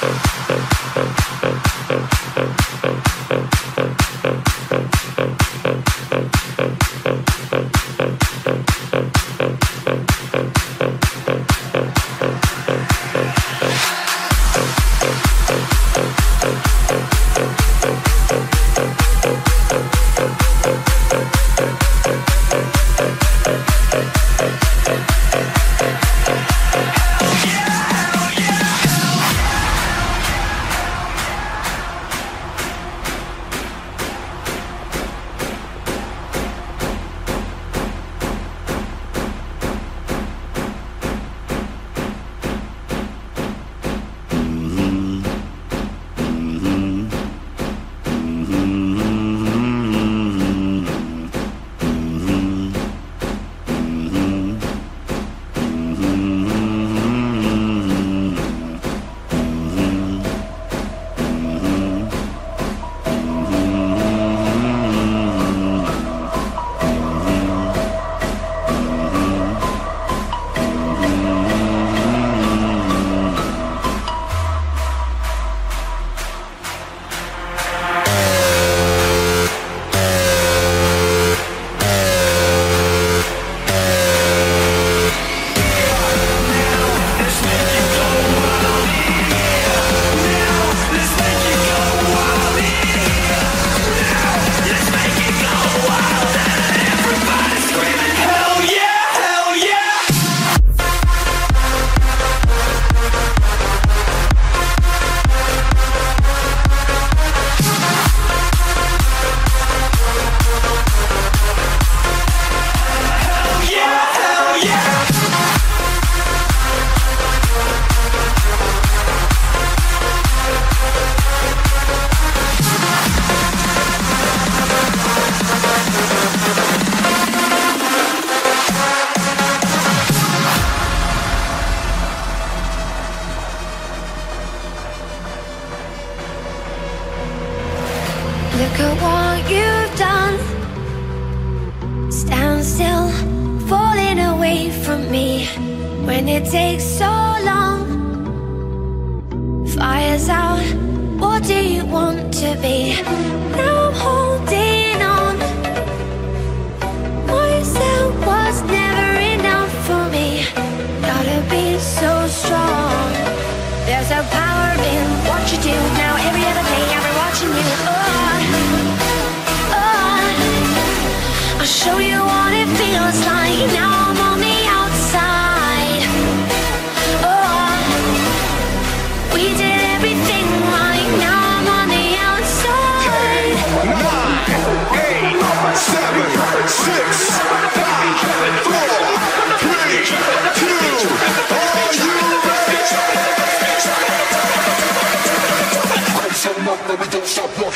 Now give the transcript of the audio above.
Thank you. Look at what you've done. Stand still, falling away from me when it takes so long. Fires out, what do you want to be? Now I'm holding on. Myself was never enough for me. Gotta be so strong. There's a Stop. boy?